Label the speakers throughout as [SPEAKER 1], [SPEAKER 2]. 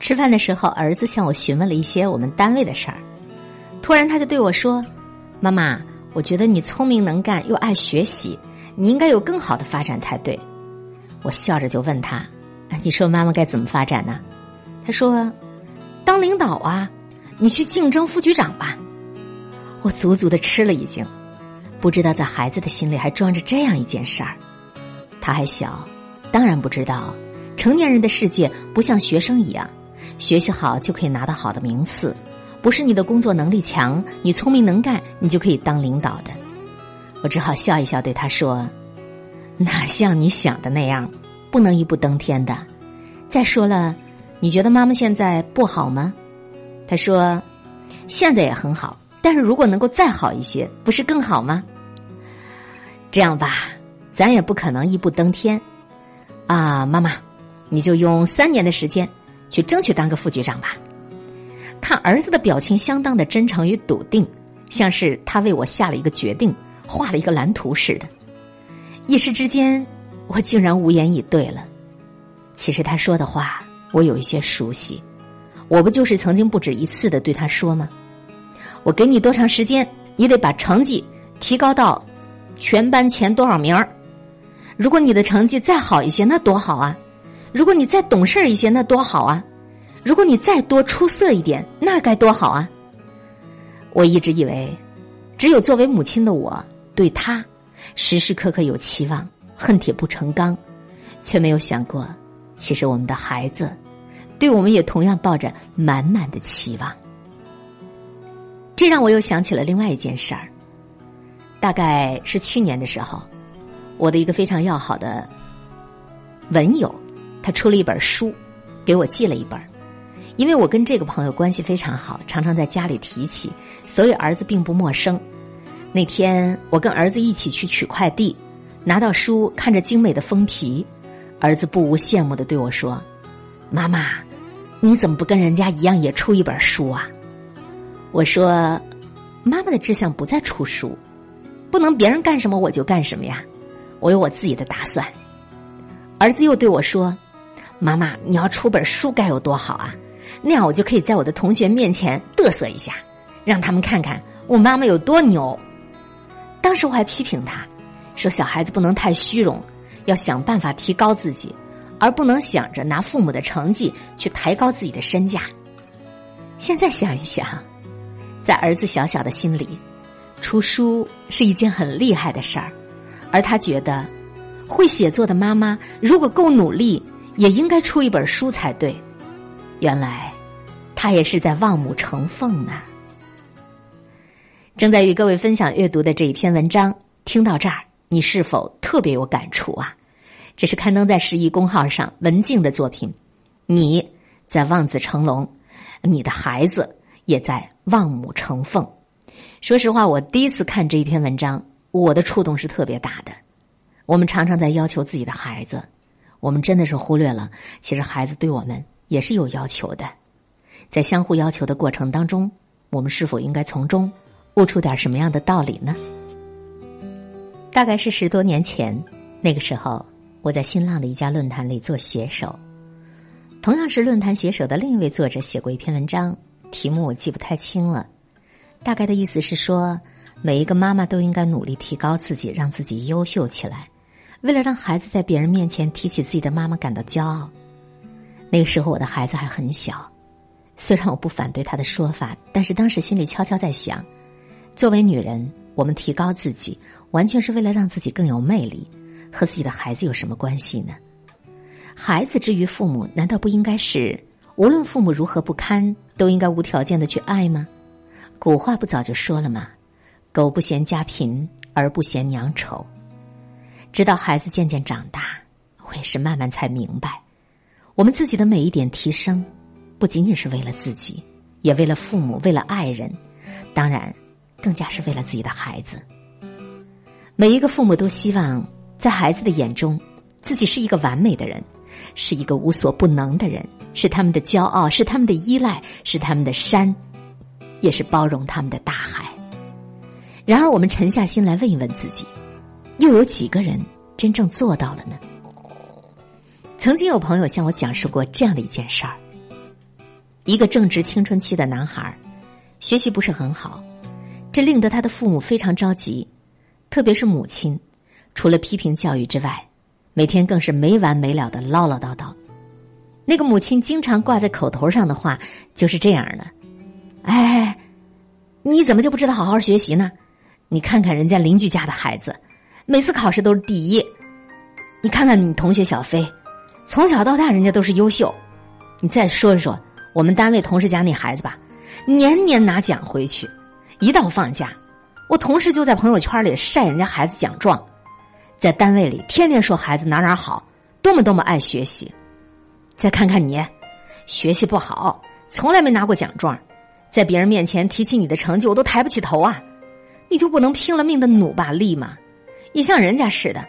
[SPEAKER 1] 吃饭的时候，儿子向我询问了一些我们单位的事儿。突然，他就对我说：“妈妈，我觉得你聪明能干又爱学习，你应该有更好的发展才对。”我笑着就问他：“你说妈妈该怎么发展呢？”他说：“当领导啊，你去竞争副局长吧。”我足足的吃了一惊，不知道在孩子的心里还装着这样一件事儿。他还小，当然不知道成年人的世界不像学生一样。学习好就可以拿到好的名次，不是你的工作能力强，你聪明能干，你就可以当领导的。我只好笑一笑，对他说：“哪像你想的那样，不能一步登天的。再说了，你觉得妈妈现在不好吗？”他说：“现在也很好，但是如果能够再好一些，不是更好吗？”这样吧，咱也不可能一步登天啊，妈妈，你就用三年的时间。去争取当个副局长吧。看儿子的表情相当的真诚与笃定，像是他为我下了一个决定，画了一个蓝图似的。一时之间，我竟然无言以对了。其实他说的话，我有一些熟悉。我不就是曾经不止一次的对他说吗？我给你多长时间，你得把成绩提高到全班前多少名儿。如果你的成绩再好一些，那多好啊！如果你再懂事一些，那多好啊！如果你再多出色一点，那该多好啊！我一直以为，只有作为母亲的我对他时时刻刻有期望，恨铁不成钢，却没有想过，其实我们的孩子对我们也同样抱着满满的期望。这让我又想起了另外一件事儿，大概是去年的时候，我的一个非常要好的文友。他出了一本书，给我寄了一本因为我跟这个朋友关系非常好，常常在家里提起，所以儿子并不陌生。那天我跟儿子一起去取快递，拿到书，看着精美的封皮，儿子不无羡慕的对我说：“妈妈，你怎么不跟人家一样也出一本书啊？”我说：“妈妈的志向不在出书，不能别人干什么我就干什么呀，我有我自己的打算。”儿子又对我说。妈妈，你要出本书该有多好啊！那样我就可以在我的同学面前嘚瑟一下，让他们看看我妈妈有多牛。当时我还批评他，说小孩子不能太虚荣，要想办法提高自己，而不能想着拿父母的成绩去抬高自己的身价。现在想一想，在儿子小小的心里，出书是一件很厉害的事儿，而他觉得，会写作的妈妈如果够努力。也应该出一本书才对，原来他也是在望母成凤呢。正在与各位分享阅读的这一篇文章，听到这儿，你是否特别有感触啊？这是刊登在十一公号上文静的作品，你在望子成龙，你的孩子也在望母成凤。说实话，我第一次看这一篇文章，我的触动是特别大的。我们常常在要求自己的孩子。我们真的是忽略了，其实孩子对我们也是有要求的，在相互要求的过程当中，我们是否应该从中悟出点什么样的道理呢？大概是十多年前，那个时候我在新浪的一家论坛里做写手，同样是论坛写手的另一位作者写过一篇文章，题目我记不太清了，大概的意思是说，每一个妈妈都应该努力提高自己，让自己优秀起来。为了让孩子在别人面前提起自己的妈妈感到骄傲，那个时候我的孩子还很小。虽然我不反对他的说法，但是当时心里悄悄在想：作为女人，我们提高自己，完全是为了让自己更有魅力，和自己的孩子有什么关系呢？孩子之于父母，难道不应该是无论父母如何不堪，都应该无条件的去爱吗？古话不早就说了吗？狗不嫌家贫，而不嫌娘丑。直到孩子渐渐长大，我也是慢慢才明白，我们自己的每一点提升，不仅仅是为了自己，也为了父母，为了爱人，当然，更加是为了自己的孩子。每一个父母都希望，在孩子的眼中，自己是一个完美的人，是一个无所不能的人，是他们的骄傲，是他们的依赖，是他们的山，也是包容他们的大海。然而，我们沉下心来问一问自己。又有几个人真正做到了呢？曾经有朋友向我讲述过这样的一件事儿：一个正值青春期的男孩，学习不是很好，这令得他的父母非常着急，特别是母亲，除了批评教育之外，每天更是没完没了的唠唠叨叨。那个母亲经常挂在口头上的话就是这样的：“哎，你怎么就不知道好好学习呢？你看看人家邻居家的孩子，每次考试都是第一。你看看你同学小飞，从小到大人家都是优秀。你再说一说。”我们单位同事家那孩子吧，年年拿奖回去，一到放假，我同事就在朋友圈里晒人家孩子奖状，在单位里天天说孩子哪哪好，多么多么爱学习。再看看你，学习不好，从来没拿过奖状，在别人面前提起你的成绩，我都抬不起头啊！你就不能拼了命的努把力吗？也像人家似的，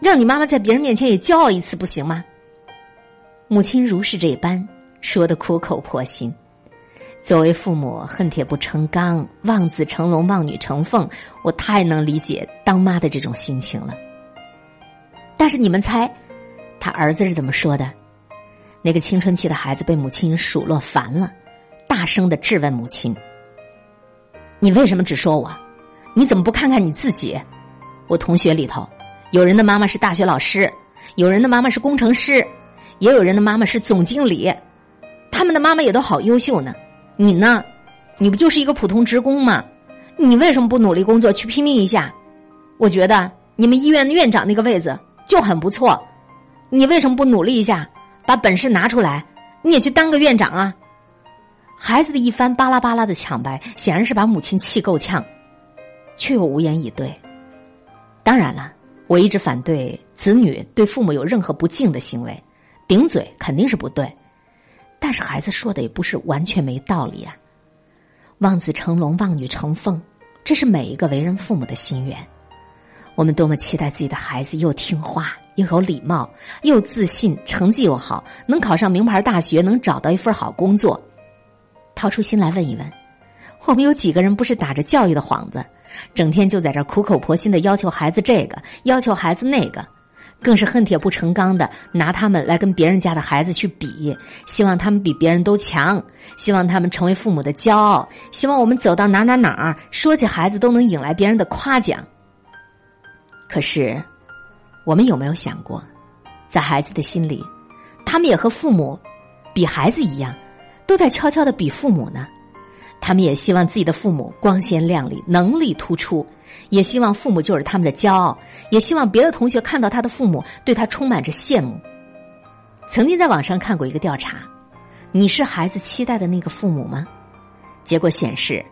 [SPEAKER 1] 让你妈妈在别人面前也骄傲一次不行吗？母亲如是这般。说的苦口婆心，作为父母恨铁不成钢，望子成龙，望女成凤，我太能理解当妈的这种心情了。但是你们猜，他儿子是怎么说的？那个青春期的孩子被母亲数落烦了，大声的质问母亲：“你为什么只说我？你怎么不看看你自己？我同学里头，有人的妈妈是大学老师，有人的妈妈是工程师，也有人的妈妈是总经理。”他们的妈妈也都好优秀呢，你呢？你不就是一个普通职工吗？你为什么不努力工作去拼命一下？我觉得你们医院的院长那个位子就很不错，你为什么不努力一下，把本事拿出来，你也去当个院长啊？孩子的一番巴拉巴拉的抢白，显然是把母亲气够呛，却又无言以对。当然了，我一直反对子女对父母有任何不敬的行为，顶嘴肯定是不对。但是孩子说的也不是完全没道理啊！望子成龙，望女成凤，这是每一个为人父母的心愿。我们多么期待自己的孩子又听话又有礼貌又自信，成绩又好，能考上名牌大学，能找到一份好工作。掏出心来问一问，我们有几个人不是打着教育的幌子，整天就在这苦口婆心的要求孩子这个，要求孩子那个？更是恨铁不成钢的拿他们来跟别人家的孩子去比，希望他们比别人都强，希望他们成为父母的骄傲，希望我们走到哪哪哪儿说起孩子都能引来别人的夸奖。可是，我们有没有想过，在孩子的心里，他们也和父母比孩子一样，都在悄悄的比父母呢？他们也希望自己的父母光鲜亮丽、能力突出，也希望父母就是他们的骄傲，也希望别的同学看到他的父母对他充满着羡慕。曾经在网上看过一个调查：你是孩子期待的那个父母吗？结果显示，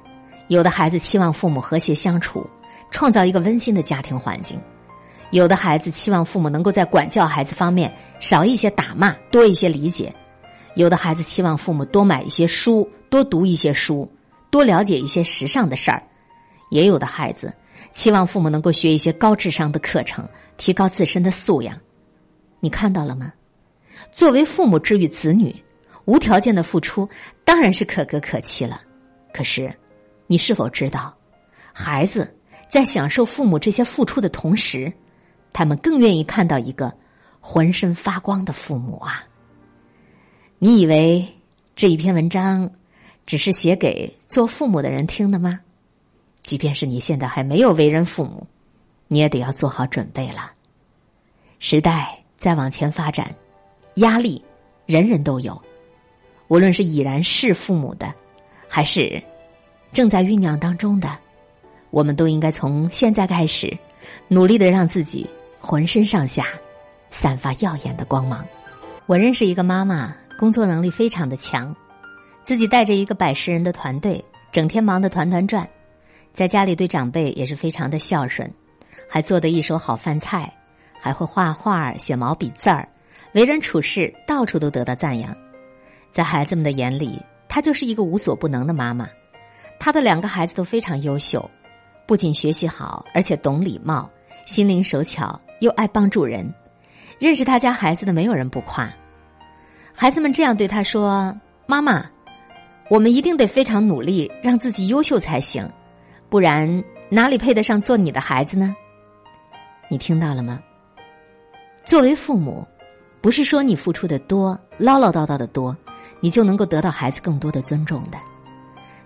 [SPEAKER 1] 有的孩子期望父母和谐相处，创造一个温馨的家庭环境；有的孩子期望父母能够在管教孩子方面少一些打骂，多一些理解；有的孩子期望父母多买一些书，多读一些书。多了解一些时尚的事儿，也有的孩子期望父母能够学一些高智商的课程，提高自身的素养。你看到了吗？作为父母之于子女，无条件的付出当然是可歌可泣了。可是，你是否知道，孩子在享受父母这些付出的同时，他们更愿意看到一个浑身发光的父母啊？你以为这一篇文章？只是写给做父母的人听的吗？即便是你现在还没有为人父母，你也得要做好准备了。时代在往前发展，压力人人都有。无论是已然是父母的，还是正在酝酿当中的，我们都应该从现在开始，努力的让自己浑身上下散发耀眼的光芒。我认识一个妈妈，工作能力非常的强。自己带着一个百十人的团队，整天忙得团团转，在家里对长辈也是非常的孝顺，还做得一手好饭菜，还会画画、写毛笔字儿，为人处事到处都得到赞扬。在孩子们的眼里，她就是一个无所不能的妈妈。她的两个孩子都非常优秀，不仅学习好，而且懂礼貌，心灵手巧，又爱帮助人。认识他家孩子的没有人不夸。孩子们这样对他说：“妈妈。”我们一定得非常努力，让自己优秀才行，不然哪里配得上做你的孩子呢？你听到了吗？作为父母，不是说你付出的多、唠唠叨叨的多，你就能够得到孩子更多的尊重的。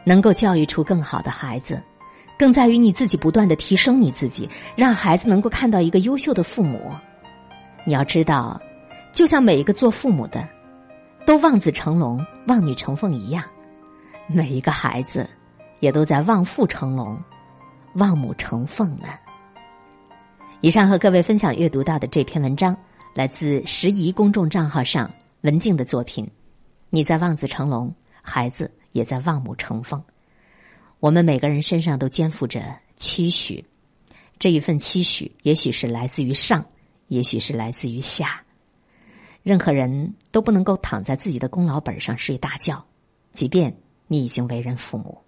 [SPEAKER 1] 能够教育出更好的孩子，更在于你自己不断的提升你自己，让孩子能够看到一个优秀的父母。你要知道，就像每一个做父母的，都望子成龙、望女成凤一样，每一个孩子也都在望父成龙、望母成凤呢。以上和各位分享阅读到的这篇文章，来自时宜公众账号上文静的作品。你在望子成龙，孩子。也在望母成凤。我们每个人身上都肩负着期许，这一份期许，也许是来自于上，也许是来自于下。任何人都不能够躺在自己的功劳本上睡大觉，即便你已经为人父母。